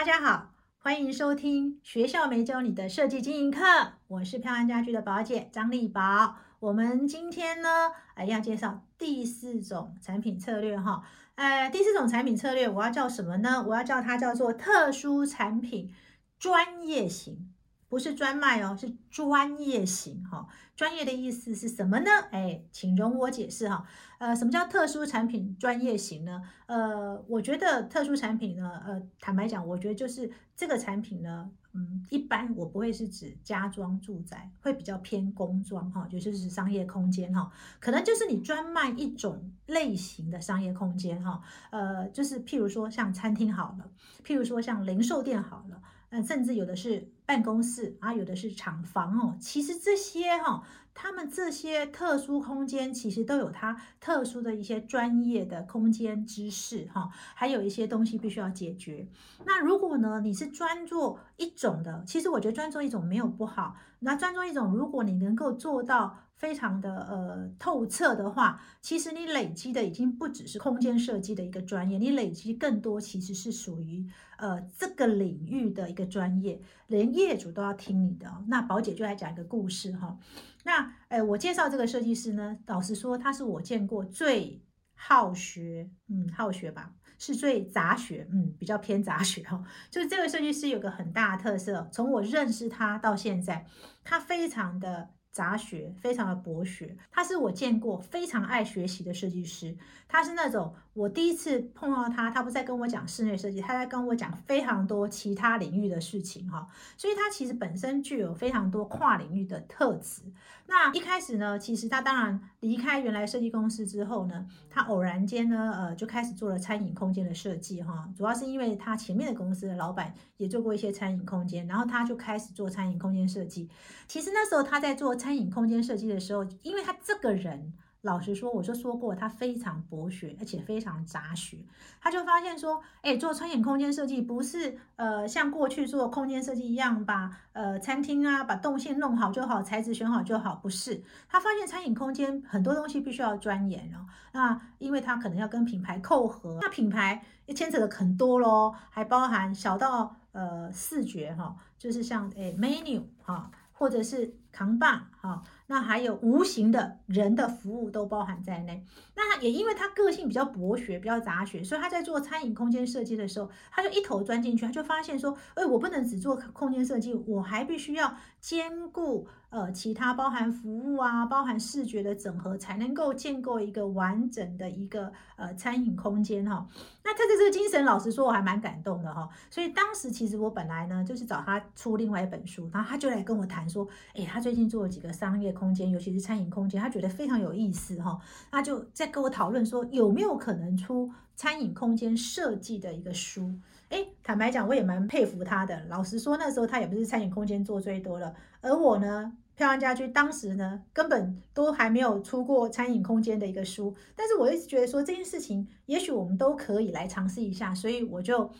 大家好，欢迎收听学校没教你的设计经营课。我是飘安家居的宝姐张丽宝。我们今天呢，哎，要介绍第四种产品策略哈。呃，第四种产品策略我要叫什么呢？我要叫它叫做特殊产品专业型。不是专卖哦，是专业型哈。专业的意思是什么呢？哎，请容我解释哈。呃，什么叫特殊产品专业型呢？呃，我觉得特殊产品呢，呃，坦白讲，我觉得就是这个产品呢，嗯，一般我不会是指家装住宅，会比较偏工装哈，就是是商业空间哈。可能就是你专卖一种类型的商业空间哈。呃，就是譬如说像餐厅好了，譬如说像零售店好了。嗯，甚至有的是办公室啊，有的是厂房哦。其实这些哈，他们这些特殊空间，其实都有它特殊的一些专业的空间知识哈，还有一些东西必须要解决。那如果呢，你是专做一种的，其实我觉得专做一种没有不好。那专做一种，如果你能够做到。非常的呃透彻的话，其实你累积的已经不只是空间设计的一个专业，你累积更多其实是属于呃这个领域的一个专业，连业主都要听你的。那宝姐就来讲一个故事哈。那呃我介绍这个设计师呢，老实说他是我见过最好学，嗯好学吧，是最杂学，嗯比较偏杂学哈。就是这个设计师有个很大的特色，从我认识他到现在，他非常的。杂学非常的博学，他是我见过非常爱学习的设计师。他是那种我第一次碰到他，他不在跟我讲室内设计，他在跟我讲非常多其他领域的事情哈。所以他其实本身具有非常多跨领域的特质。那一开始呢，其实他当然离开原来设计公司之后呢，他偶然间呢，呃，就开始做了餐饮空间的设计哈。主要是因为他前面的公司的老板也做过一些餐饮空间，然后他就开始做餐饮空间设计。其实那时候他在做。餐饮空间设计的时候，因为他这个人，老实说，我就说过，他非常博学，而且非常杂学。他就发现说，哎，做餐饮空间设计不是呃像过去做空间设计一样，把呃餐厅啊把动线弄好就好，材质选好就好，不是。他发现餐饮空间很多东西必须要钻研哦。那因为他可能要跟品牌扣合，那品牌也牵扯的很多咯，还包含小到呃视觉哈，就是像哎 menu 哈。或者是扛棒，哈，那还有无形的人的服务都包含在内。那也因为他个性比较博学，比较杂学，所以他在做餐饮空间设计的时候，他就一头钻进去，他就发现说，哎，我不能只做空间设计，我还必须要兼顾。呃，其他包含服务啊，包含视觉的整合，才能够建构一个完整的一个呃餐饮空间哈。那他的这个精神，老实说，我还蛮感动的哈。所以当时其实我本来呢，就是找他出另外一本书，然后他就来跟我谈说，哎，他最近做了几个商业空间，尤其是餐饮空间，他觉得非常有意思哈。他就在跟我讨论说，有没有可能出餐饮空间设计的一个书？哎，坦白讲，我也蛮佩服他的。老实说，那时候他也不是餐饮空间做最多了，而我呢，漂亮家居当时呢，根本都还没有出过餐饮空间的一个书。但是我一直觉得说这件事情，也许我们都可以来尝试一下，所以我就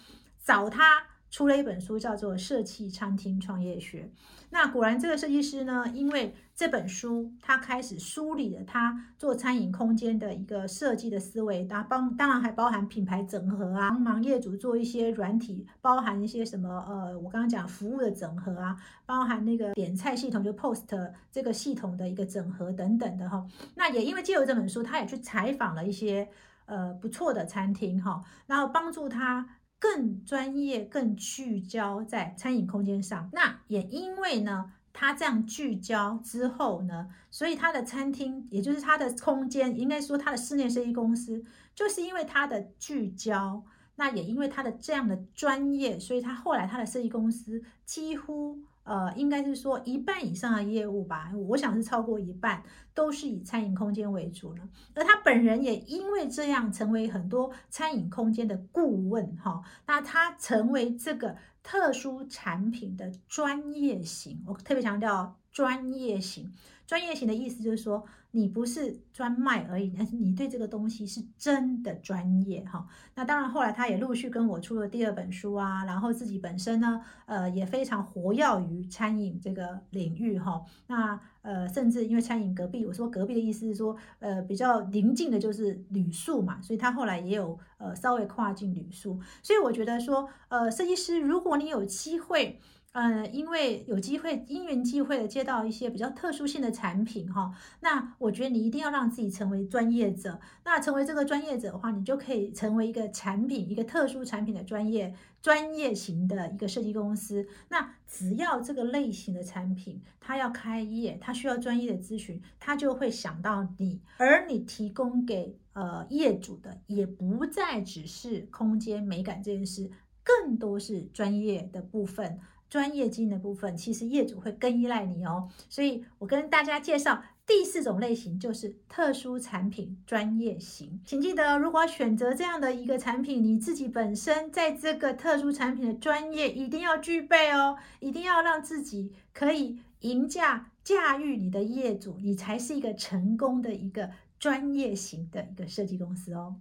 找他。出了一本书，叫做《设计餐厅创业学》。那果然，这个设计师呢，因为这本书，他开始梳理了他做餐饮空间的一个设计的思维，当帮当然还包含品牌整合啊，帮忙业主做一些软体，包含一些什么呃，我刚刚讲服务的整合啊，包含那个点菜系统就 POST 这个系统的一个整合等等的哈。那也因为借由这本书，他也去采访了一些呃不错的餐厅哈，然后帮助他。更专业、更聚焦在餐饮空间上。那也因为呢，他这样聚焦之后呢，所以他的餐厅，也就是他的空间，应该说他的室内设计公司，就是因为他的聚焦，那也因为他的这样的专业，所以他后来他的设计公司几乎。呃，应该是说一半以上的业务吧，我想是超过一半都是以餐饮空间为主了。而他本人也因为这样成为很多餐饮空间的顾问哈。那他成为这个特殊产品的专业型，我特别强调专业型。专业型的意思就是说，你不是专卖而已，但是你对这个东西是真的专业哈。那当然，后来他也陆续跟我出了第二本书啊，然后自己本身呢，呃，也非常活跃于餐饮这个领域哈。那呃，甚至因为餐饮隔壁，我说隔壁的意思是说，呃，比较临近的就是旅宿嘛，所以他后来也有呃稍微跨境旅宿。所以我觉得说，呃，设计师，如果如果你有机会。嗯，因为有机会因缘际会的接到一些比较特殊性的产品哈，那我觉得你一定要让自己成为专业者。那成为这个专业者的话，你就可以成为一个产品，一个特殊产品的专业专业型的一个设计公司。那只要这个类型的产品它要开业，它需要专业的咨询，它就会想到你。而你提供给呃业主的，也不再只是空间美感这件事，更多是专业的部分。专业经营的部分，其实业主会更依赖你哦，所以我跟大家介绍第四种类型，就是特殊产品专业型。请记得，如果选择这样的一个产品，你自己本身在这个特殊产品的专业一定要具备哦，一定要让自己可以赢驾驾驭你的业主，你才是一个成功的一个专业型的一个设计公司哦。